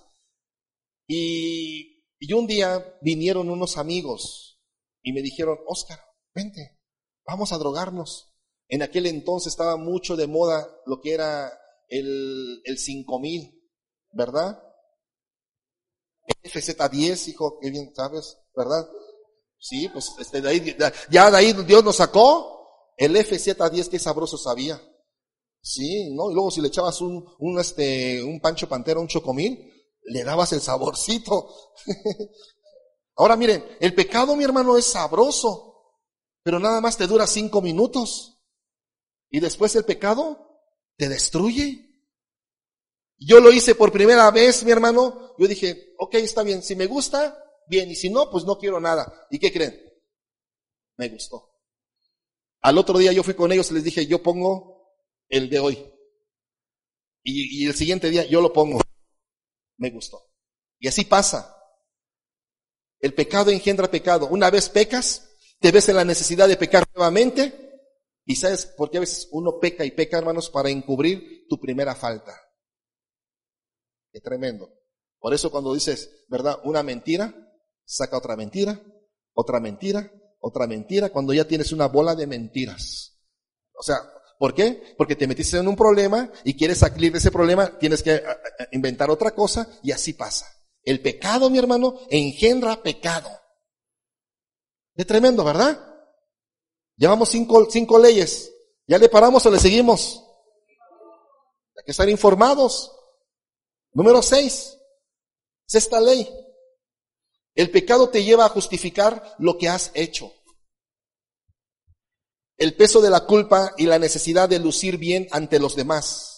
Speaker 2: Y, y un día vinieron unos amigos y me dijeron, Oscar, vente, vamos a drogarnos. En aquel entonces estaba mucho de moda lo que era el, el 5000, ¿verdad? El FZ10, hijo, qué bien sabes, ¿verdad? Sí, pues este, de ahí, ya de ahí Dios nos sacó el FZ10, qué sabroso sabía. Sí, ¿no? Y luego si le echabas un, un, este, un pancho pantera, un chocomil, le dabas el saborcito. [LAUGHS] Ahora miren, el pecado, mi hermano, es sabroso, pero nada más te dura cinco minutos. Y después el pecado te destruye. Yo lo hice por primera vez, mi hermano. Yo dije, ok, está bien. Si me gusta, bien. Y si no, pues no quiero nada. ¿Y qué creen? Me gustó. Al otro día yo fui con ellos y les dije, yo pongo el de hoy. Y, y el siguiente día yo lo pongo. Me gustó. Y así pasa. El pecado engendra pecado. Una vez pecas, te ves en la necesidad de pecar nuevamente. Y sabes por qué a veces uno peca y peca, hermanos, para encubrir tu primera falta. Qué tremendo. Por eso cuando dices, ¿verdad? Una mentira, saca otra mentira, otra mentira, otra mentira, cuando ya tienes una bola de mentiras. O sea, ¿por qué? Porque te metiste en un problema y quieres salir de ese problema, tienes que inventar otra cosa y así pasa. El pecado, mi hermano, engendra pecado. Es tremendo, ¿verdad? Llevamos cinco, cinco leyes. ¿Ya le paramos o le seguimos? Hay que estar informados. Número seis. Es esta ley. El pecado te lleva a justificar lo que has hecho. El peso de la culpa y la necesidad de lucir bien ante los demás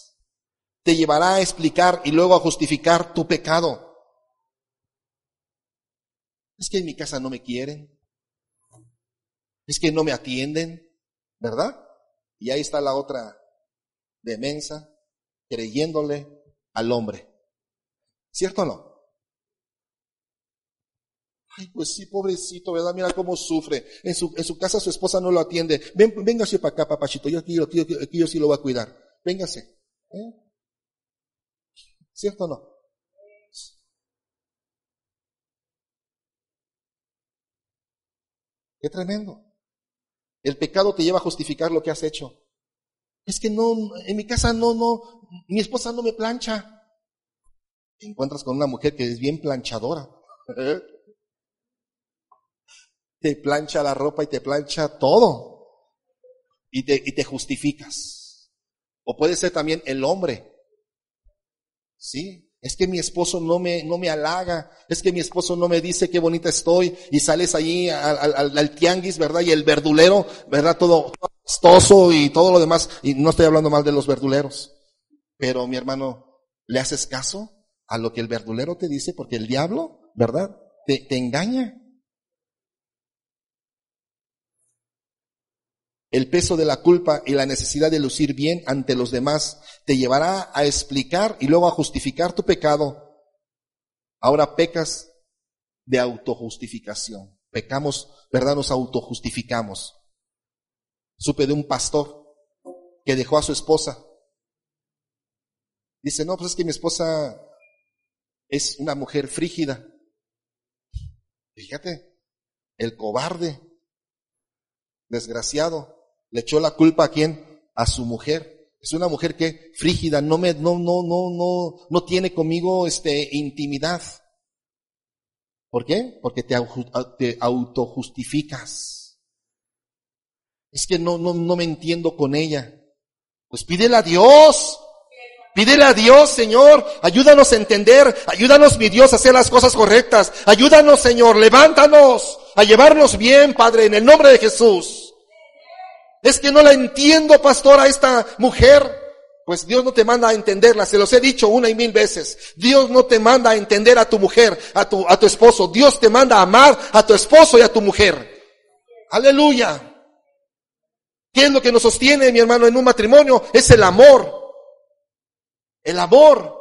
Speaker 2: te llevará a explicar y luego a justificar tu pecado. Es que en mi casa no me quieren. Es que no me atienden, ¿verdad? Y ahí está la otra demensa, creyéndole al hombre. ¿Cierto o no? Ay, pues sí, pobrecito, ¿verdad? Mira cómo sufre. En su, en su casa su esposa no lo atiende. Ven, véngase para acá, papachito. Yo aquí, aquí, yo sí lo voy a cuidar. Véngase. ¿Eh? ¿Cierto o no? Qué tremendo. El pecado te lleva a justificar lo que has hecho. Es que no, en mi casa no, no, mi esposa no me plancha. Te encuentras con una mujer que es bien planchadora. [LAUGHS] Te plancha la ropa y te plancha todo. Y te, y te justificas. O puede ser también el hombre. ¿Sí? Es que mi esposo no me, no me halaga, es que mi esposo no me dice qué bonita estoy, y sales allí al, al, tianguis, ¿verdad? Y el verdulero, ¿verdad? Todo costoso y todo lo demás, y no estoy hablando mal de los verduleros, pero mi hermano, ¿le haces caso a lo que el verdulero te dice? Porque el diablo, ¿verdad? Te, te engaña. El peso de la culpa y la necesidad de lucir bien ante los demás te llevará a explicar y luego a justificar tu pecado. Ahora pecas de autojustificación. Pecamos, ¿verdad? Nos autojustificamos. Supe de un pastor que dejó a su esposa. Dice, no, pues es que mi esposa es una mujer frígida. Fíjate, el cobarde, desgraciado, le echó la culpa a quién? A su mujer. Es una mujer que frígida, no me, no, no, no, no, no tiene conmigo este intimidad. ¿Por qué? Porque te, te autojustificas. Es que no, no, no me entiendo con ella. Pues pídele a Dios. Pídele a Dios, Señor, ayúdanos a entender, ayúdanos, mi Dios, a hacer las cosas correctas. Ayúdanos, Señor, levántanos a llevarnos bien, Padre, en el nombre de Jesús. Es que no la entiendo, pastor, a esta mujer. Pues Dios no te manda a entenderla, se los he dicho una y mil veces. Dios no te manda a entender a tu mujer, a tu, a tu esposo. Dios te manda a amar a tu esposo y a tu mujer. Aleluya. ¿Qué es lo que nos sostiene, mi hermano, en un matrimonio? Es el amor. El amor.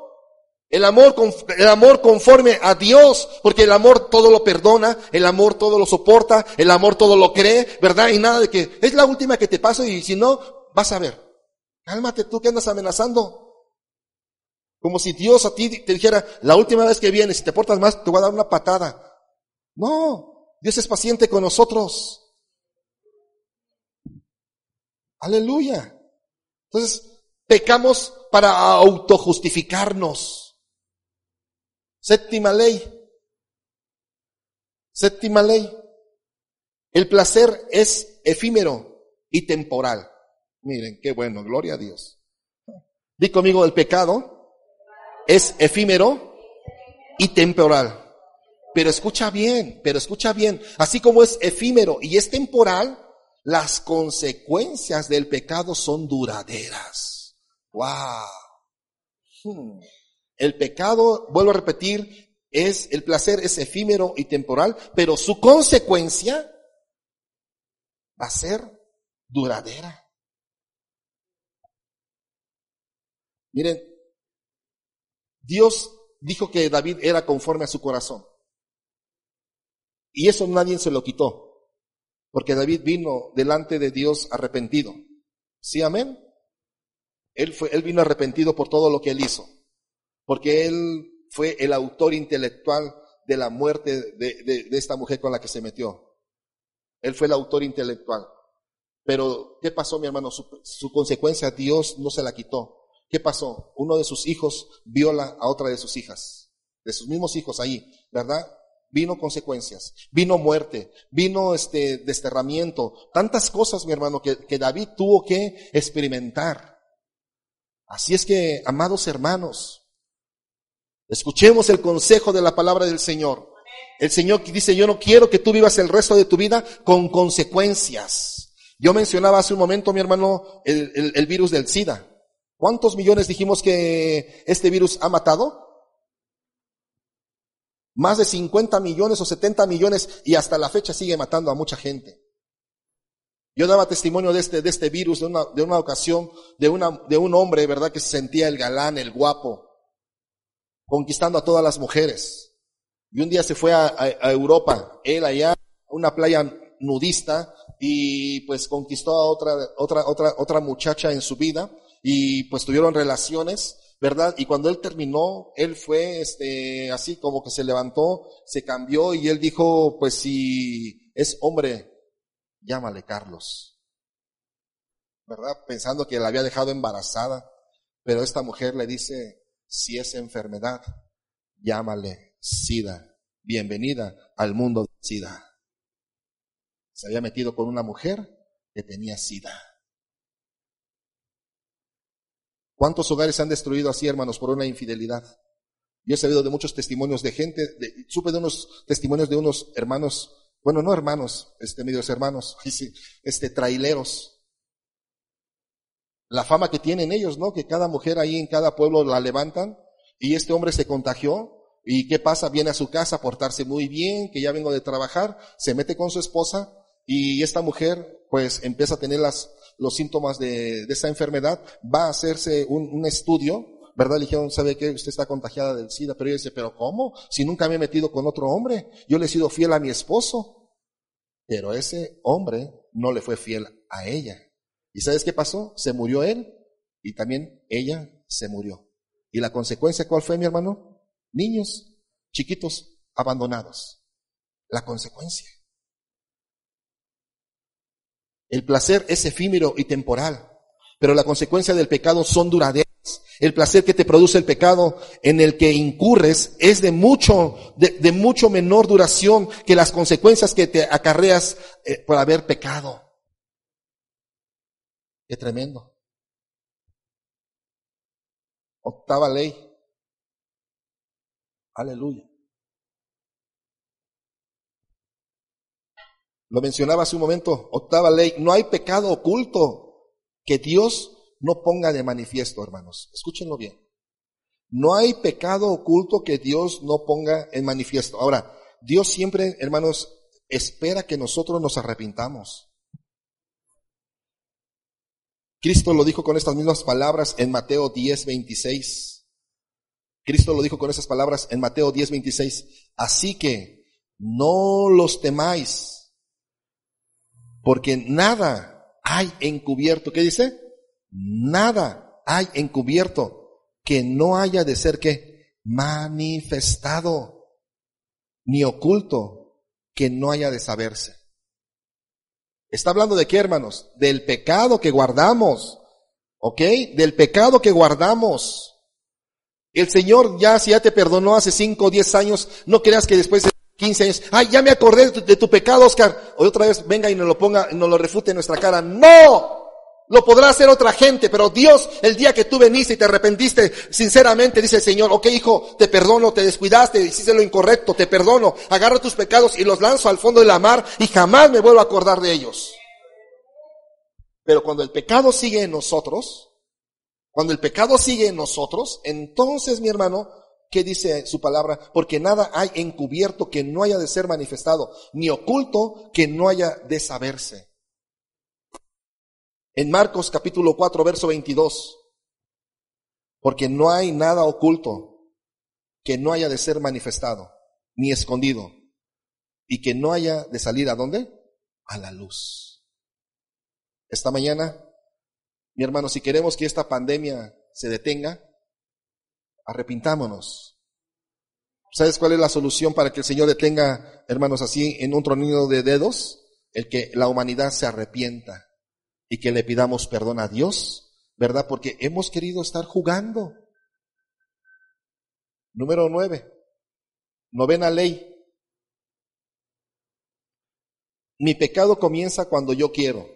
Speaker 2: El amor, el amor conforme a Dios, porque el amor todo lo perdona, el amor todo lo soporta, el amor todo lo cree, ¿verdad? Y nada de que es la última que te pasa y si no, vas a ver. Cálmate tú que andas amenazando. Como si Dios a ti te dijera, la última vez que vienes, si te portas más, te voy a dar una patada. No, Dios es paciente con nosotros. Aleluya. Entonces, pecamos para autojustificarnos. Séptima ley. Séptima ley. El placer es efímero y temporal. Miren, qué bueno, gloria a Dios. Di conmigo, el pecado es efímero y temporal. Pero escucha bien, pero escucha bien. Así como es efímero y es temporal, las consecuencias del pecado son duraderas. Wow. Hmm. El pecado, vuelvo a repetir, es, el placer es efímero y temporal, pero su consecuencia va a ser duradera. Miren, Dios dijo que David era conforme a su corazón. Y eso nadie se lo quitó, porque David vino delante de Dios arrepentido. ¿Sí, amén? Él, fue, él vino arrepentido por todo lo que él hizo, porque él fue el autor intelectual de la muerte de, de esta mujer con la que se metió. Él fue el autor intelectual. Pero, ¿qué pasó, mi hermano? Su, su, consecuencia, Dios no se la quitó. ¿Qué pasó? Uno de sus hijos viola a otra de sus hijas, de sus mismos hijos ahí, ¿verdad? Vino consecuencias, vino muerte, vino este desterramiento, tantas cosas, mi hermano, que, que David tuvo que experimentar. Así es que, amados hermanos, escuchemos el consejo de la palabra del Señor. El Señor dice, yo no quiero que tú vivas el resto de tu vida con consecuencias. Yo mencionaba hace un momento, mi hermano, el, virus del SIDA. ¿Cuántos millones dijimos que este virus ha matado? Más de 50 millones o 70 millones y hasta la fecha sigue matando a mucha gente. Yo daba testimonio de este, de este virus, de una, de una ocasión, de, una, de un hombre, ¿verdad? Que se sentía el galán, el guapo, conquistando a todas las mujeres. Y un día se fue a, Europa, él allá, a una playa nudista, y pues conquistó a otra, otra, otra, otra muchacha en su vida, y pues tuvieron relaciones, ¿verdad? Y cuando él terminó, él fue, este, así como que se levantó, se cambió, y él dijo, pues si es hombre, llámale Carlos. ¿Verdad? Pensando que la había dejado embarazada, pero esta mujer le dice, si es enfermedad, llámale SIDA. Bienvenida al mundo de SIDA. Se había metido con una mujer que tenía SIDA. ¿Cuántos hogares se han destruido así, hermanos, por una infidelidad? Yo he sabido de muchos testimonios de gente, de, supe de unos testimonios de unos hermanos, bueno, no hermanos, este, medios hermanos, [LAUGHS] este, traileros. La fama que tienen ellos, ¿no? Que cada mujer ahí en cada pueblo la levantan y este hombre se contagió ¿Y qué pasa? Viene a su casa a portarse muy bien, que ya vengo de trabajar, se mete con su esposa y esta mujer pues empieza a tener las, los síntomas de, de esa enfermedad, va a hacerse un, un estudio, ¿verdad? Le dijeron, ¿sabe qué? Usted está contagiada del SIDA, pero ella dice, ¿pero cómo? Si nunca me he metido con otro hombre, yo le he sido fiel a mi esposo. Pero ese hombre no le fue fiel a ella. ¿Y sabes qué pasó? Se murió él y también ella se murió. ¿Y la consecuencia cuál fue, mi hermano? niños chiquitos abandonados. La consecuencia. El placer es efímero y temporal, pero la consecuencia del pecado son duraderas. El placer que te produce el pecado en el que incurres es de mucho, de, mucho menor duración que las consecuencias que te acarreas eh, por haber pecado. Qué tremendo. Octava ley. Aleluya. Lo mencionaba hace un momento, octava ley, no hay pecado oculto que Dios no ponga de manifiesto, hermanos. Escúchenlo bien. No hay pecado oculto que Dios no ponga en manifiesto. Ahora, Dios siempre, hermanos, espera que nosotros nos arrepintamos. Cristo lo dijo con estas mismas palabras en Mateo 10, 26. Cristo lo dijo con esas palabras en Mateo 10, 26. Así que no los temáis, porque nada hay encubierto. ¿Qué dice? Nada hay encubierto que no haya de ser que manifestado, ni oculto que no haya de saberse. Está hablando de qué, hermanos? Del pecado que guardamos. ¿Ok? Del pecado que guardamos. El Señor ya, si ya te perdonó hace 5 o 10 años, no creas que después de 15 años, ay, ya me acordé de tu, pecado, Oscar. O otra vez venga y nos lo ponga, nos lo refute en nuestra cara. No! Lo podrá hacer otra gente, pero Dios, el día que tú veniste y te arrepentiste, sinceramente dice el Señor, ok hijo, te perdono, te descuidaste, hiciste lo incorrecto, te perdono, agarro tus pecados y los lanzo al fondo de la mar y jamás me vuelvo a acordar de ellos. Pero cuando el pecado sigue en nosotros, cuando el pecado sigue en nosotros, entonces, mi hermano, ¿qué dice su palabra? Porque nada hay encubierto que no haya de ser manifestado, ni oculto que no haya de saberse. En Marcos capítulo 4, verso 22. Porque no hay nada oculto que no haya de ser manifestado, ni escondido, y que no haya de salir a dónde? A la luz. Esta mañana, mi hermano, si queremos que esta pandemia se detenga, arrepintámonos. ¿Sabes cuál es la solución para que el Señor detenga, hermanos, así en un tronillo de dedos? El que la humanidad se arrepienta y que le pidamos perdón a Dios, ¿verdad? Porque hemos querido estar jugando. Número nueve, novena ley. Mi pecado comienza cuando yo quiero,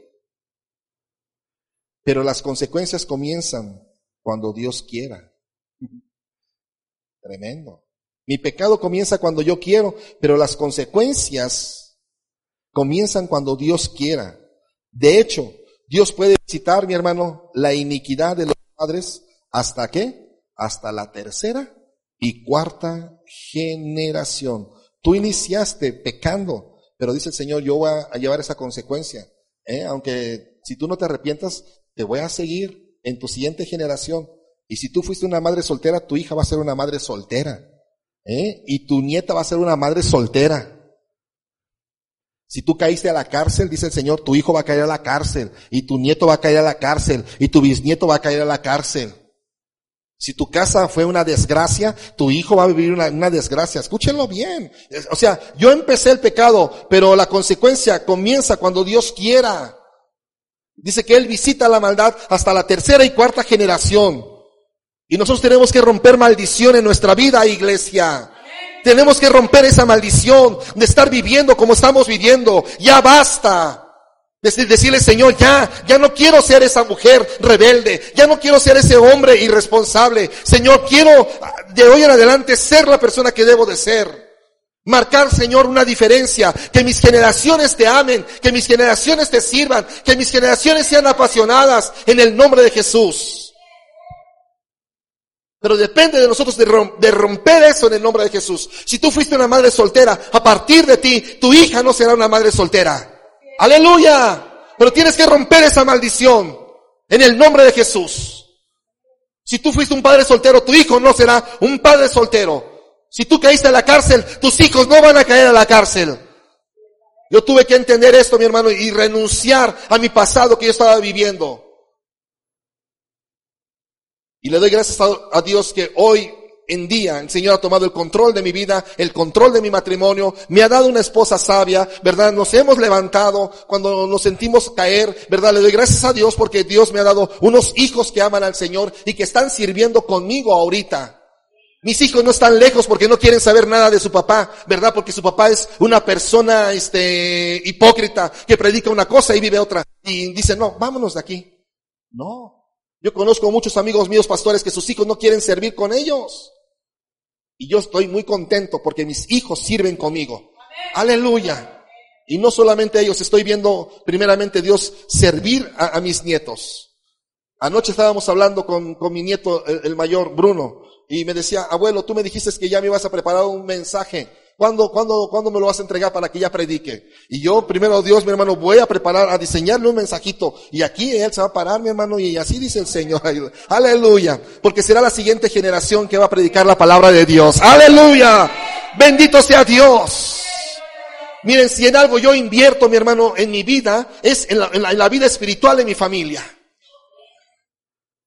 Speaker 2: pero las consecuencias comienzan cuando Dios quiera. [LAUGHS] Tremendo. Mi pecado comienza cuando yo quiero, pero las consecuencias comienzan cuando Dios quiera. De hecho, Dios puede visitar, mi hermano, la iniquidad de los padres hasta qué? Hasta la tercera y cuarta generación. Tú iniciaste pecando, pero dice el Señor, yo voy a llevar esa consecuencia. ¿eh? Aunque si tú no te arrepientas, te voy a seguir en tu siguiente generación. Y si tú fuiste una madre soltera, tu hija va a ser una madre soltera. ¿eh? Y tu nieta va a ser una madre soltera. Si tú caíste a la cárcel, dice el Señor, tu hijo va a caer a la cárcel, y tu nieto va a caer a la cárcel, y tu bisnieto va a caer a la cárcel. Si tu casa fue una desgracia, tu hijo va a vivir una, desgracia. Escúchenlo bien. O sea, yo empecé el pecado, pero la consecuencia comienza cuando Dios quiera. Dice que Él visita la maldad hasta la tercera y cuarta generación. Y nosotros tenemos que romper maldición en nuestra vida, iglesia. Tenemos que romper esa maldición de estar viviendo como estamos viviendo. Ya basta. Decirle, Señor, ya, ya no quiero ser esa mujer rebelde, ya no quiero ser ese hombre irresponsable. Señor, quiero de hoy en adelante ser la persona que debo de ser. Marcar, Señor, una diferencia, que mis generaciones te amen, que mis generaciones te sirvan, que mis generaciones sean apasionadas en el nombre de Jesús. Pero depende de nosotros de, romper eso en el nombre de Jesús. Si tú fuiste una madre soltera, a partir de ti, tu hija no será una madre soltera. Aleluya. Pero tienes que romper esa maldición en el nombre de Jesús. Si tú fuiste un padre soltero, tu hijo no será un padre soltero. Si tú caíste a la cárcel, tus hijos no van a caer a la cárcel. Yo tuve que entender esto, mi hermano, y renunciar a mi pasado que yo estaba viviendo. Y le doy gracias a, Dios que hoy en día el Señor ha tomado el control de mi vida, el control de mi matrimonio, me ha dado una esposa sabia, ¿verdad? Nos hemos levantado cuando nos sentimos caer, ¿verdad? Le doy gracias a Dios porque Dios me ha dado unos hijos que aman al Señor y que están sirviendo conmigo ahorita. Mis hijos no están lejos porque no quieren saber nada de su papá, ¿verdad? Porque su papá es una persona, este, hipócrita que predica una cosa y vive otra. Y dice, no, vámonos de aquí. No. Yo conozco muchos amigos míos pastores que sus hijos no quieren servir con ellos. Y yo estoy muy contento porque mis hijos sirven conmigo. Aleluya. Y no solamente ellos, estoy viendo primeramente Dios servir a, mis nietos. Anoche estábamos hablando con, con mi nieto, el, mayor, Bruno, y me decía, abuelo, tú me dijiste que ya me ibas a preparar un mensaje ¿Cuándo, cuándo, ¿Cuándo me lo vas a entregar para que ya predique? Y yo, primero Dios, mi hermano, voy a preparar, a diseñarle un mensajito. Y aquí él se va a parar, mi hermano, y así dice el Señor. [LAUGHS] Aleluya. Porque será la siguiente generación que va a predicar la palabra de Dios. Aleluya. Bendito sea Dios. Miren, si en algo yo invierto, mi hermano, en mi vida, es en la, en la, en la vida espiritual de mi familia.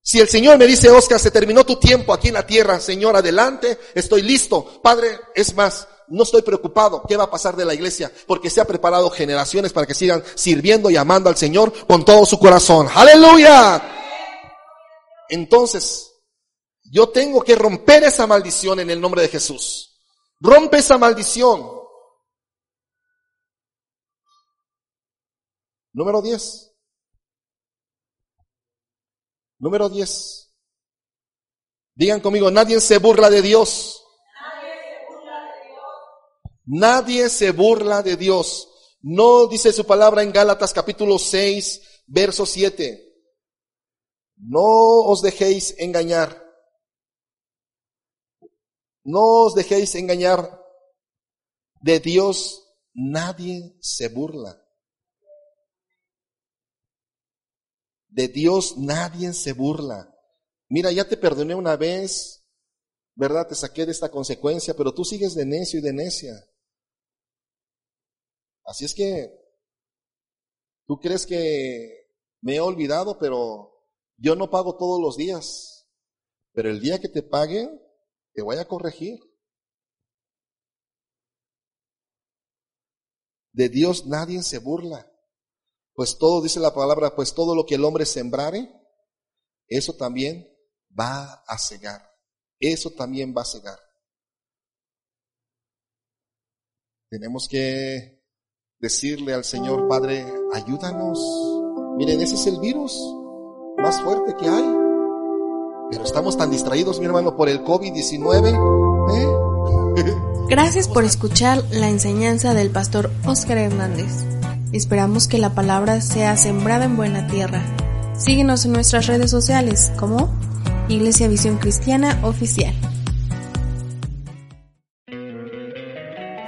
Speaker 2: Si el Señor me dice, Oscar, se terminó tu tiempo aquí en la tierra, Señor, adelante, estoy listo. Padre, es más, no estoy preocupado qué va a pasar de la iglesia, porque se ha preparado generaciones para que sigan sirviendo y amando al Señor con todo su corazón. Aleluya. Entonces, yo tengo que romper esa maldición en el nombre de Jesús. Rompe esa maldición. Número 10. Número 10. Digan conmigo, nadie se burla de Dios. Nadie se burla de Dios. No dice su palabra en Gálatas capítulo 6, verso 7. No os dejéis engañar. No os dejéis engañar. De Dios nadie se burla. De Dios nadie se burla. Mira, ya te perdoné una vez, ¿verdad? Te saqué de esta consecuencia, pero tú sigues de necio y de necia. Así es que tú crees que me he olvidado, pero yo no pago todos los días. Pero el día que te pague, te voy a corregir. De Dios nadie se burla. Pues todo, dice la palabra, pues todo lo que el hombre sembrare, eso también va a cegar. Eso también va a cegar. Tenemos que decirle al Señor, Padre, ayúdanos. Miren, ese es el virus más fuerte que hay. Pero estamos tan distraídos, mi hermano, por el COVID-19. ¿eh?
Speaker 1: Gracias por [LAUGHS] escuchar la enseñanza del pastor Oscar Hernández. Esperamos que la palabra sea sembrada en buena tierra. Síguenos en nuestras redes sociales como Iglesia Visión Cristiana Oficial.